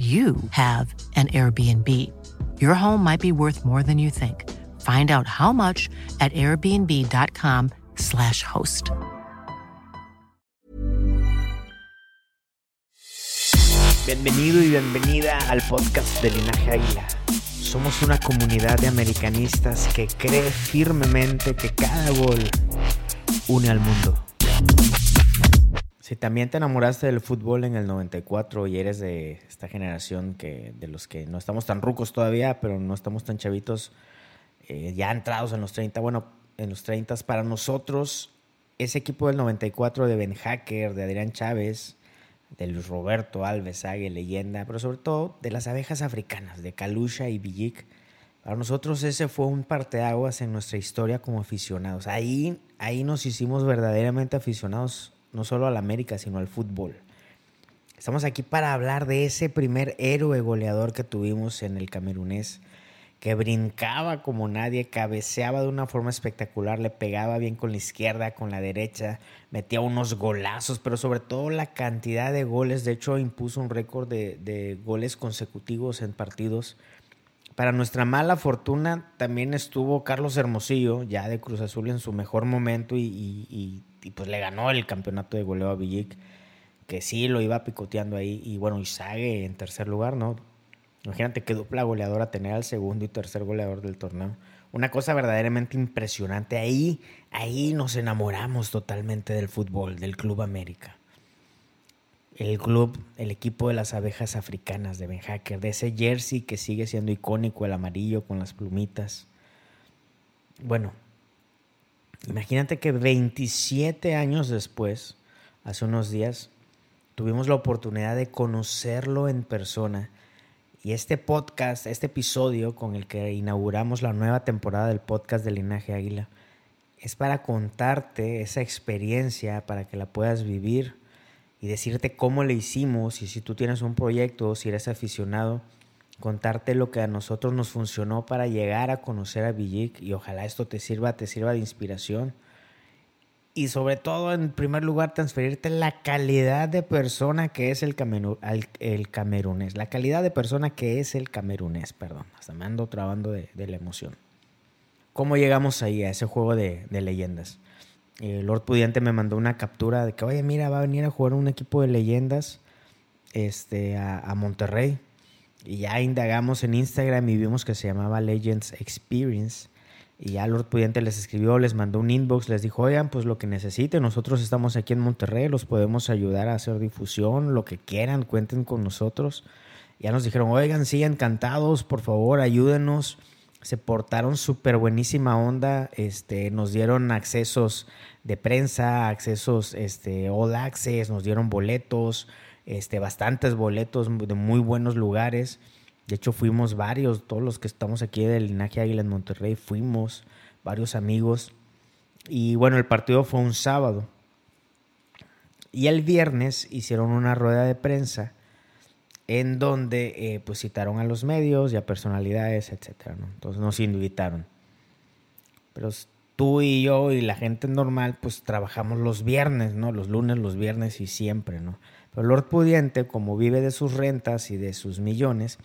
you have an Airbnb. Your home might be worth more than you think. Find out how much at airbnb.com/slash host. Bienvenido y bienvenida al podcast de Linaje Águila. Somos una comunidad de americanistas que cree firmemente que cada gol une al mundo. Si también te enamoraste del fútbol en el 94 y eres de esta generación que de los que no estamos tan rucos todavía, pero no estamos tan chavitos, eh, ya entrados en los 30, bueno, en los 30, para nosotros ese equipo del 94 de Ben Hacker, de Adrián Chávez, de Luis Roberto Alves, Ague, leyenda, pero sobre todo de las abejas africanas, de Kalusha y Villic, para nosotros ese fue un parteaguas en nuestra historia como aficionados. Ahí, ahí nos hicimos verdaderamente aficionados no solo al América, sino al fútbol. Estamos aquí para hablar de ese primer héroe goleador que tuvimos en el camerunés, que brincaba como nadie, cabeceaba de una forma espectacular, le pegaba bien con la izquierda, con la derecha, metía unos golazos, pero sobre todo la cantidad de goles, de hecho impuso un récord de, goles consecutivos en partidos. Para nuestra mala fortuna también estuvo Carlos Hermosillo, ya de Cruz Azul en su mejor momento y y pues le ganó el campeonato de goleo a Villic, que sí lo iba picoteando ahí. Y bueno, Isague en tercer lugar, ¿no? Imagínate qué dupla goleadora tener al segundo y tercer goleador del torneo. Una cosa verdaderamente impresionante. Ahí, ahí nos enamoramos totalmente del fútbol, del Club América. El club, el equipo de las abejas africanas de Ben Hacker, de ese jersey que sigue siendo icónico, el amarillo con las plumitas. Bueno, Imagínate que 27 años después, hace unos días, tuvimos la oportunidad de conocerlo en persona. Y este podcast, este episodio con el que inauguramos la nueva temporada del podcast de Linaje Águila, es para contarte esa experiencia, para que la puedas vivir y decirte cómo le hicimos y si tú tienes un proyecto si eres aficionado contarte lo que a nosotros nos funcionó para llegar a conocer a Villic y ojalá esto te sirva, te sirva de inspiración. Y sobre todo, en primer lugar, transferirte la calidad de persona que es el, el camerunés. La calidad de persona que es el camerunés, perdón. Hasta me ando trabando de, la emoción. ¿Cómo llegamos ahí a ese juego de, leyendas? Eh, Lord Pudiente me mandó una captura de que, oye, mira, va a venir a jugar un equipo de leyendas este, a Monterrey y ya indagamos en Instagram y vimos que se llamaba Legends Experience. Y ya Lord Pudiente les escribió, les mandó un inbox, les dijo, oigan, pues lo que necesiten, nosotros estamos aquí en Monterrey, los podemos ayudar a hacer difusión, lo que quieran, cuenten con nosotros. Ya nos dijeron, oigan, sí, encantados, por favor, ayúdenos. Se portaron súper buenísima onda, este, nos dieron accesos de prensa, accesos este, all access, nos dieron boletos, este, bastantes boletos de muy buenos lugares. De hecho, fuimos varios, todos los que estamos aquí del Linaje Águila en Monterrey, fuimos varios amigos. Y bueno, el partido fue un sábado. Y el viernes hicieron una rueda de prensa en donde eh, pues citaron a los medios y a personalidades, etc. Entonces nos invitaron. Pero tú y yo y la gente normal pues trabajamos los viernes, ¿no? Los lunes, los viernes y siempre, ¿no? Pero Lord Pudiente, como vive de sus rentas y de sus millones,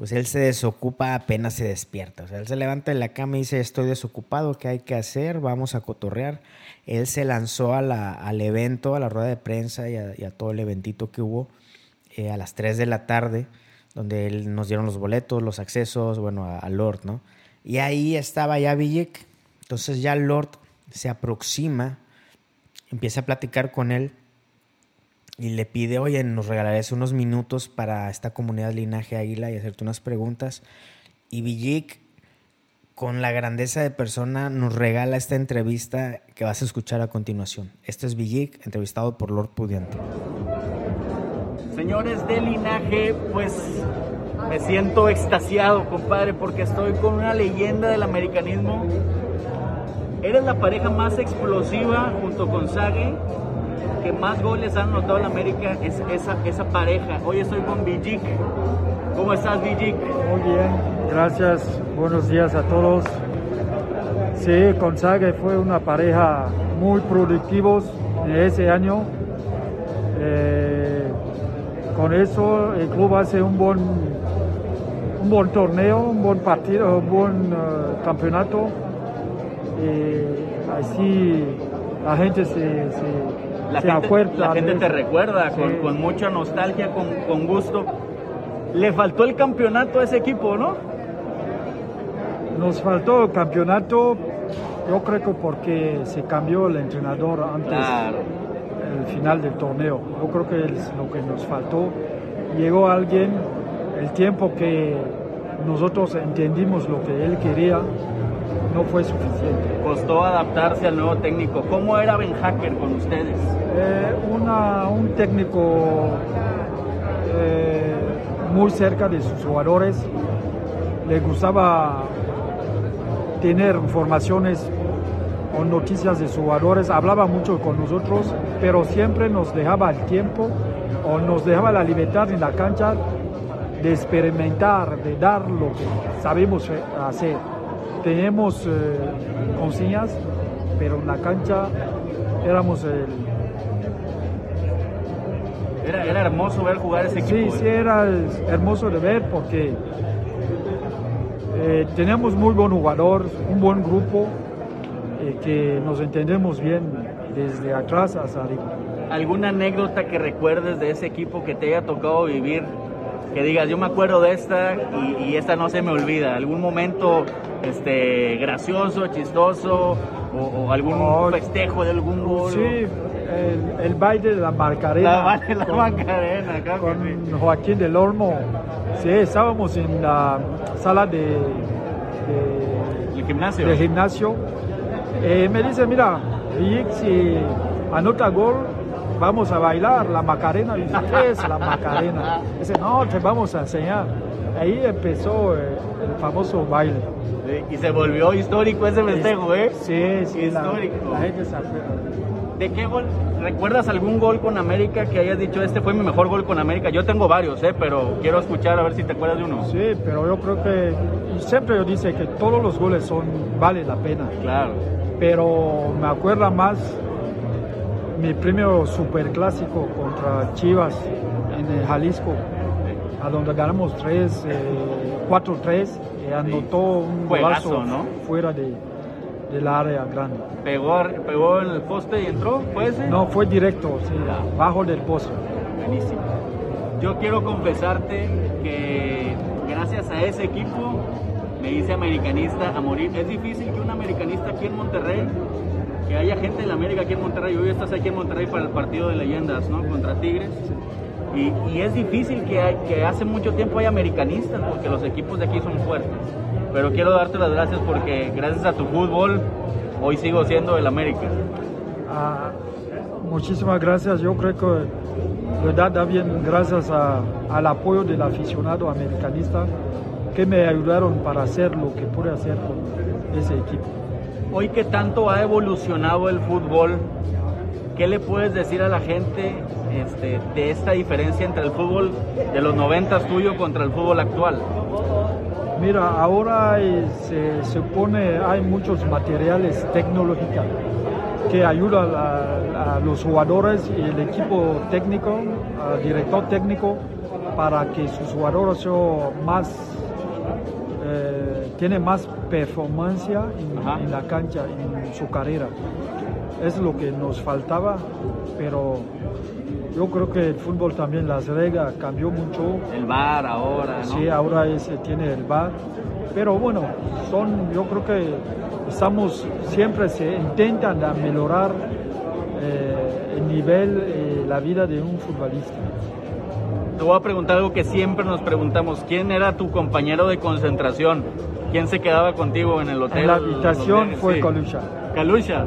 pues él se desocupa apenas se despierta. O sea, él se levanta de la cama y dice, estoy desocupado, ¿qué hay que hacer? Vamos a cotorrear. Él se lanzó a al evento, a la rueda de prensa y a, todo el eventito que hubo eh, a las 3 de la tarde, donde él nos dieron los boletos, los accesos, bueno, a, Lord, ¿no? Y ahí estaba ya Villic. Entonces ya Lord se aproxima, empieza a platicar con él y le pide, oye, nos regalarás unos minutos para esta comunidad Linaje Águila y hacerte unas preguntas. Y Villic, con la grandeza de persona, nos regala esta entrevista que vas a escuchar a continuación. Este es Villic, entrevistado por Lord Pudiente. Señores de Linaje, pues Me siento extasiado, compadre, porque estoy con una leyenda del americanismo. Eres la pareja más explosiva junto con Sage, que más goles han anotado en América, es esa, esa pareja. Hoy estoy con Vijik. ¿Cómo estás, Vijik? Muy bien, gracias. Buenos días a todos. Sí, con Sage fue una pareja muy productivos ese año. Eh, con eso el club hace un buen, un buen torneo, un buen partido, un buen uh, campeonato. Así la gente se, la gente. La te recuerda Sí. con, con mucha nostalgia, con, con gusto. Le faltó el campeonato a ese equipo, ¿no? Nos faltó el campeonato, yo creo que porque se cambió el entrenador antes Claro. el final del torneo. Yo creo que es lo que nos faltó. Llegó alguien, el tiempo que nosotros entendimos lo que él quería, no fue suficiente. Costó adaptarse al nuevo técnico. ¿Cómo era Ben Hacker con ustedes? Eh, una- un técnico eh, muy cerca de sus jugadores, le gustaba tener informaciones o noticias de sus jugadores, hablaba mucho con nosotros, pero siempre nos dejaba el tiempo o nos dejaba la libertad en la cancha de experimentar, de dar lo que sabemos eh, hacer. Tenemos eh, consignas, pero en la cancha éramos el, Era, era hermoso ver jugar ese Sí, equipo. sí, ¿eh? era hermoso de ver porque eh, tenemos muy buen jugador, un buen grupo eh, que nos entendemos bien desde atrás hasta arriba. ¿Alguna anécdota que recuerdes de ese equipo que te haya tocado vivir? Que digas, yo me acuerdo de esta y, y esta no se me olvida. ¿Algún momento este, gracioso, chistoso o, o algún Oh, festejo de algún gol? Sí, el, el baile de la Marcarena. La, vale, la con- Macarena, claro que sí. con Joaquín del Olmo. Sí, estábamos en la sala de, de- El gimnasio. de gimnasio. Eh, me dice, mira, si anota gol, vamos a bailar la Macarena. Y dice, ¿qué es la Macarena? Dice, no, te vamos a enseñar. Ahí empezó eh, el famoso baile. Sí, Y se volvió histórico ese festejo, ¿eh? Sí, sí, Histórico. la gente se. ¿De qué gol? ¿Recuerdas algún gol con América que hayas dicho, este fue mi mejor gol con América? Yo tengo varios, ¿eh? Pero quiero escuchar a ver si te acuerdas de uno. Sí, pero yo creo que siempre yo dice que todos los goles son vale la pena. Claro. Pero me acuerda más mi primer superclásico contra Chivas en el Jalisco, a donde ganamos 3, eh, 4-3 y anotó un Juegazo, golazo ¿no? fuera de, del área grande. Pegó, pegó en el poste y entró, ¿fue ese? No, fue directo, sí, bajo del pozo. Buenísimo. Yo quiero confesarte que gracias a ese equipo me hice americanista a morir. Es difícil que un americanista aquí en Monterrey, que haya gente de la América aquí en Monterrey, hoy estás aquí en Monterrey para el partido de leyendas, ¿no? Contra Tigres. Y, es difícil que, hay- hace mucho tiempo haya americanistas porque los equipos de aquí son fuertes. Pero quiero darte las gracias porque gracias a tu fútbol hoy sigo siendo el América. Ah, muchísimas gracias. Yo creo que verdad da bien gracias al apoyo del aficionado americanista que me ayudaron para hacer lo que pude hacer con ese equipo. Hoy que tanto ha evolucionado el fútbol, ¿qué le puedes decir a la gente este, de esta diferencia entre el fútbol de los 90 tuyo contra el fútbol actual? Mira, ahora eh, se supone hay muchos materiales tecnológicos que ayudan a, los jugadores y el equipo técnico, al director técnico, para que sus jugadores sean más, eh, tienen más performance en, la cancha, en su carrera. Es lo que nos faltaba, pero yo creo que el fútbol también, las reglas cambió mucho. El bar ahora, ¿no? Sí, ahora ese tiene el bar. Pero bueno, son, yo creo que estamos, siempre se intentan mejorar eh, el nivel, eh, la vida de un futbolista. Te voy a preguntar algo que siempre nos preguntamos. ¿Quién era tu compañero de concentración? ¿Quién se quedaba contigo en el hotel? En la habitación fue sí. Kalusha. Kalusha.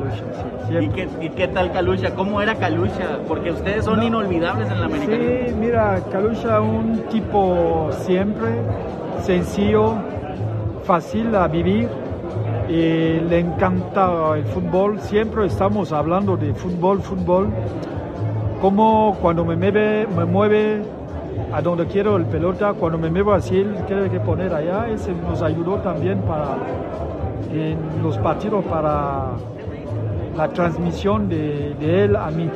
sí, ¿Y qué, ¿Y qué tal Kalusha? ¿Cómo era Kalusha? Porque ustedes son No. inolvidables en la americana. Sí, mira, Kalusha un tipo siempre sencillo, fácil a vivir y le encanta el fútbol. Siempre estamos hablando de fútbol, fútbol. Como cuando me mueve, me mueve a donde quiero el pelota, cuando me muevo así, él tiene que poner allá. Ese nos ayudó también para en los partidos para la transmisión de, de él a mí.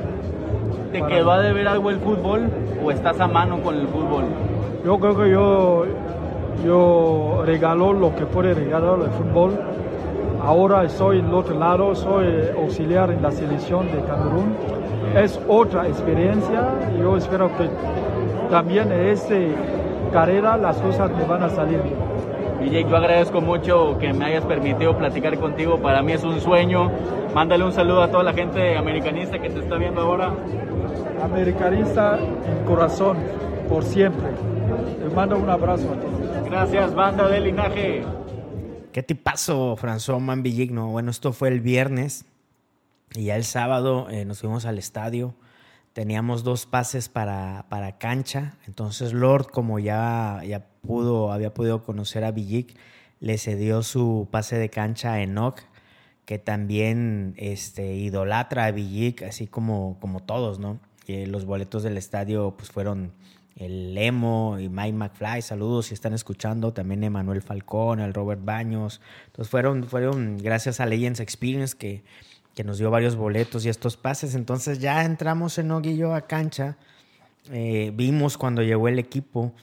¿Te Para- quedó a deber algo el fútbol o estás a mano con el fútbol? Yo creo que yo, yo regalo lo que puede regalar el fútbol. Ahora estoy en el otro lado, soy auxiliar en la selección de Camerún. Es otra experiencia y yo espero que también en esta carrera las cosas me van a salir bien. DJ, yo agradezco mucho que me hayas permitido platicar contigo. Para mí es un sueño. Mándale un saludo a toda la gente americanista que te está viendo ahora. Americanista en corazón, por siempre. Les mando un abrazo a todos. Gracias, banda de linaje. ¿Qué tipazo, François Mambilligno? Bueno, esto fue el viernes y ya el sábado eh, nos fuimos al estadio. Teníamos dos pases para, para cancha. Entonces Lord, como ya, ya pudo, había podido conocer a Villic, le cedió su pase de cancha a Enoch, que también este, idolatra a Villic, así como, como todos, ¿no? Eh, los boletos del estadio pues fueron el Emo y Mike McFly, saludos si están escuchando, también Emanuel Falcón, el Robert Baños. Entonces fueron, fueron gracias a Legends Experience que, que nos dio varios boletos y estos pases. Entonces ya entramos en Oguillo a cancha, eh, vimos cuando llegó el equipo,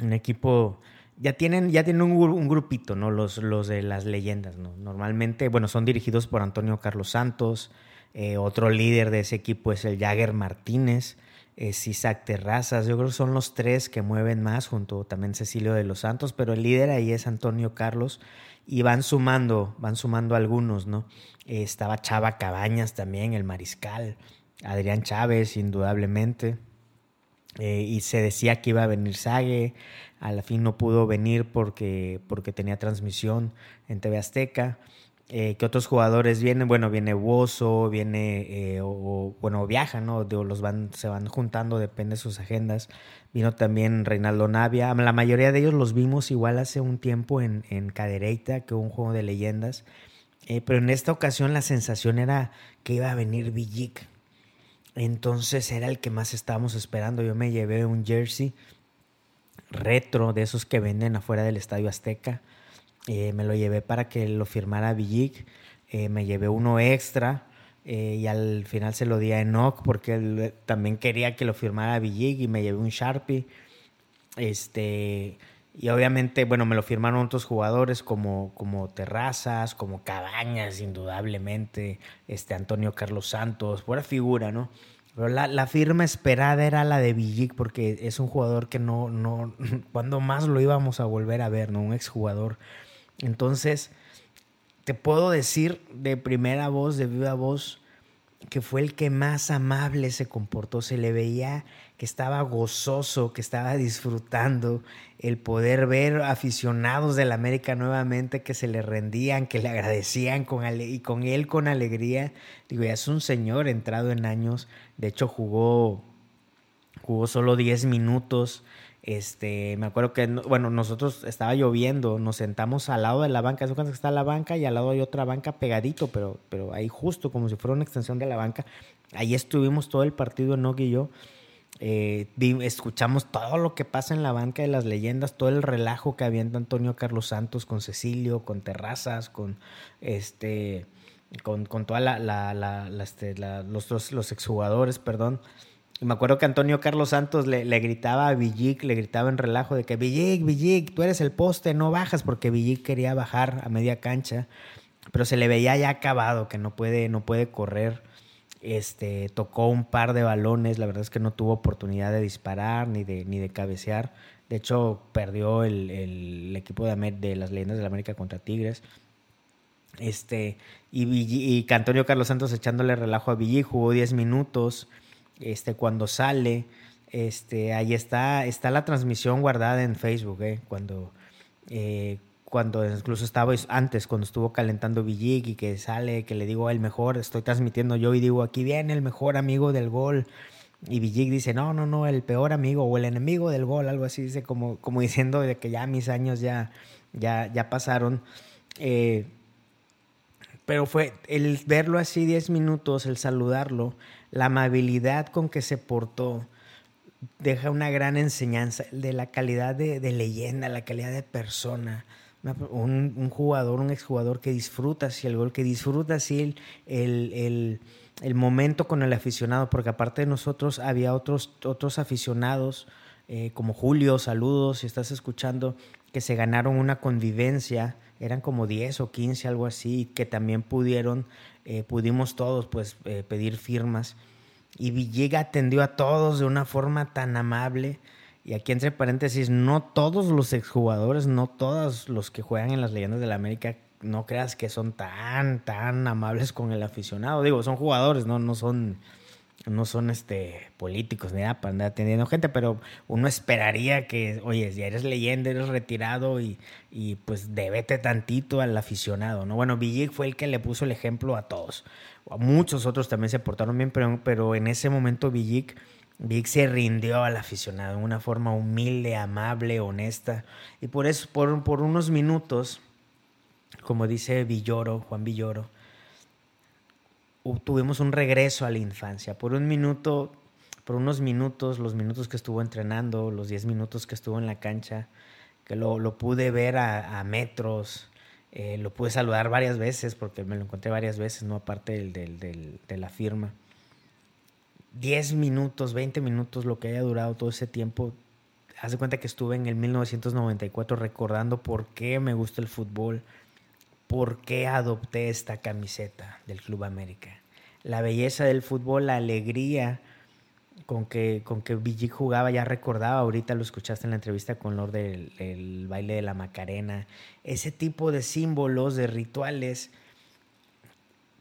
un equipo, ya tienen, ya tienen un, gru- un grupito, ¿no? Los, los de las leyendas, ¿no? Normalmente, bueno, son dirigidos por Antonio Carlos Santos, eh, otro líder de ese equipo es el Jagger Martínez, es Isaac Terrazas, yo creo que son los tres que mueven más, junto también Cecilio de los Santos, pero el líder ahí es Antonio Carlos y van sumando, van sumando algunos, ¿no? Eh, estaba Chava Cabañas también, el mariscal, Adrián Chávez, indudablemente. Eh, y se decía que iba a venir Sague, a la fin no pudo venir porque, porque tenía transmisión en TV Azteca. Eh, ¿Qué otros jugadores vienen? Bueno, viene Wozo, viene, eh, o, bueno, viajan, ¿no? Los van, se van juntando, depende de sus agendas. Vino también Reinaldo Navia. La mayoría de ellos los vimos igual hace un tiempo en, en Cadereyta, que un juego de leyendas. Eh, pero en esta ocasión la sensación era que iba a venir Villic. Entonces era el que más estábamos esperando. Yo me llevé un jersey retro de esos que venden afuera del Estadio Azteca. Eh, me lo llevé para que lo firmara Villic. Eh, me llevé uno extra eh, y al final se lo di a Enoch porque él también quería que lo firmara Villic y me llevé un Sharpie. Este, y obviamente, bueno, me lo firmaron otros jugadores como, como Terrazas, como Cabañas, indudablemente, este Antonio Carlos Santos, buena figura, ¿no? Pero la, la, firma esperada era la de Villic porque es un jugador que no, no, cuando más lo íbamos a volver a ver, ¿no? Un exjugador. Entonces, te puedo decir de primera voz, de viva voz, que fue el que más amable se comportó. Se le veía que estaba gozoso, que estaba disfrutando el poder ver aficionados del América nuevamente que se le rendían, que le agradecían con y con él con alegría. Digo, ya es un señor entrado en años. De hecho, jugó, jugó solo 10 minutos. Este, me acuerdo que, bueno, nosotros estaba lloviendo, nos sentamos al lado de la banca, es que está la banca y al lado hay otra banca pegadito, pero, pero ahí justo como si fuera una extensión de la banca. Ahí estuvimos todo el partido, Nog y yo. Eh, escuchamos todo lo que pasa en la banca de las leyendas, todo el relajo que avienta Antonio Carlos Santos con Cecilio, con Terrazas, con este, con, con toda la, la, este, los exjugadores, perdón. Y me acuerdo que Antonio Carlos Santos le, le, gritaba a Villic, le gritaba en relajo de que Villic, Villic, tú eres el poste, no bajas, porque Villic quería bajar a media cancha, pero se le veía ya acabado, que no puede, no puede correr. Este, tocó un par de balones, la verdad es que no tuvo oportunidad de disparar ni de, ni de cabecear. De hecho, perdió el, el, equipo de, de las leyendas de la América contra Tigres. Este, y, y, y Antonio Carlos Santos echándole relajo a Villic, jugó 10 minutos. Este, cuando sale, Este, ahí está, está la transmisión guardada en Facebook, ¿eh? Cuando, eh, cuando incluso estaba antes, cuando estuvo calentando Villig y que sale, que le digo el mejor, estoy transmitiendo yo y digo, aquí viene el mejor amigo del gol. Y Villig dice, no, no, no, el peor amigo o el enemigo del gol, algo así, dice como, como diciendo de que ya mis años ya, ya, ya pasaron. Eh, pero fue el verlo así 10 minutos, el saludarlo, la amabilidad con que se portó, deja una gran enseñanza de la calidad de, leyenda, la calidad de persona. Un, jugador, un exjugador que disfruta así el gol, que disfruta así el, el, momento con el aficionado, porque aparte de nosotros había otros, otros aficionados, eh, como Julio, saludos, si estás escuchando, que se ganaron una convivencia, eran como 10 o 15, algo así, que también pudieron, eh, pudimos todos pues eh, pedir firmas. Y Villega atendió a todos de una forma tan amable. Y aquí entre paréntesis, no todos los exjugadores, no todos los que juegan en las leyendas de la América, no creas que son tan, tan amables con el aficionado. Digo, son jugadores, no, no son no son este políticos ni nada para andar atendiendo gente, pero uno esperaría que, oye, ya eres leyenda, eres retirado y, y pues debete tantito al aficionado, ¿no? Bueno, Villig fue el que le puso el ejemplo a todos. Muchos otros también se portaron bien, pero, pero en ese momento Villig se rindió al aficionado de una forma humilde, amable, honesta. Y por eso, por, por unos minutos, como dice Villoro, Juan Villoro, tuvimos un regreso a la infancia. Por un minuto, por unos minutos, los minutos que estuvo entrenando, los 10 minutos que estuvo en la cancha, que lo, pude ver a, metros, eh, lo pude saludar varias veces porque me lo encontré varias veces, no aparte del, de la firma. 10 minutos, 20 minutos, lo que haya durado todo ese tiempo. Haz de cuenta que estuve en el 1994 recordando por qué me gusta el fútbol, por qué adopté esta camiseta del Club América. La belleza del fútbol, la alegría con que, con que jugaba, ya recordaba, ahorita lo escuchaste en la entrevista con Lord del, baile de la Macarena, ese tipo de símbolos, de rituales,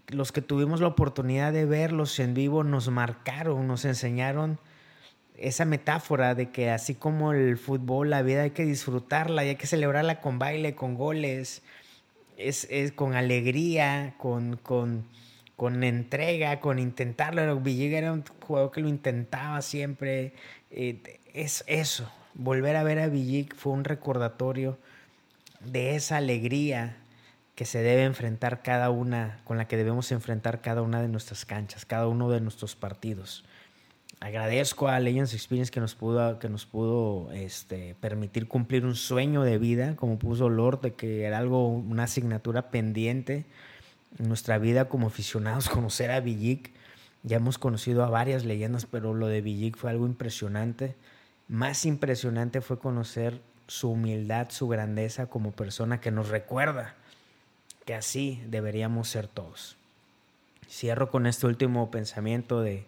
los que tuvimos la oportunidad de verlos en vivo nos marcaron, nos enseñaron esa metáfora de que así como el fútbol, la vida hay que disfrutarla y hay que celebrarla con baile, con goles, es, con alegría, con, con, con, entrega, con intentarlo. Villegas era un jugador que lo intentaba siempre. Eh, es eso. Volver a ver a Villig fue un recordatorio de esa alegría que se debe enfrentar cada una, con la que debemos enfrentar cada una de nuestras canchas, cada uno de nuestros partidos agradezco a Legends Experience que nos pudo, que nos pudo este, permitir cumplir un sueño de vida, como puso Lord, de que era algo, una asignatura pendiente en nuestra vida como aficionados, conocer a Villic. Ya hemos conocido a varias leyendas, pero lo de Villic fue algo impresionante. Más impresionante fue conocer su humildad, su grandeza como persona que nos recuerda que así deberíamos ser todos. Cierro con este último pensamiento de,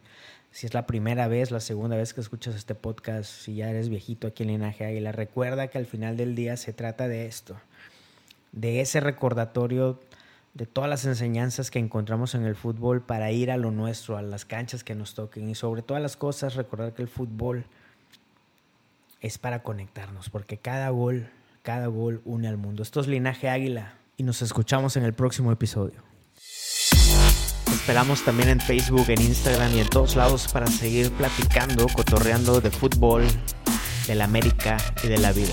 si es la primera vez, la segunda vez que escuchas este podcast, si ya eres viejito aquí en Linaje Águila, recuerda que al final del día se trata de esto, de ese recordatorio de todas las enseñanzas que encontramos en el fútbol para ir a lo nuestro, a las canchas que nos toquen y sobre todas las cosas recordar que el fútbol es para conectarnos, porque cada gol, cada gol une al mundo. Esto es Linaje Águila y nos escuchamos en el próximo episodio esperamos también en Facebook, en Instagram y en todos lados para seguir platicando, cotorreando de fútbol, de la América y de la vida.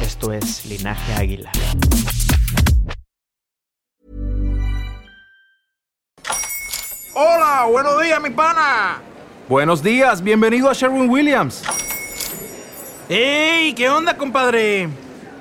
Esto es Linaje Águila. Hola, buenos días, mi pana. Buenos días, bienvenido a Sherwin Williams. ¡Ey! ¿Qué onda, compadre?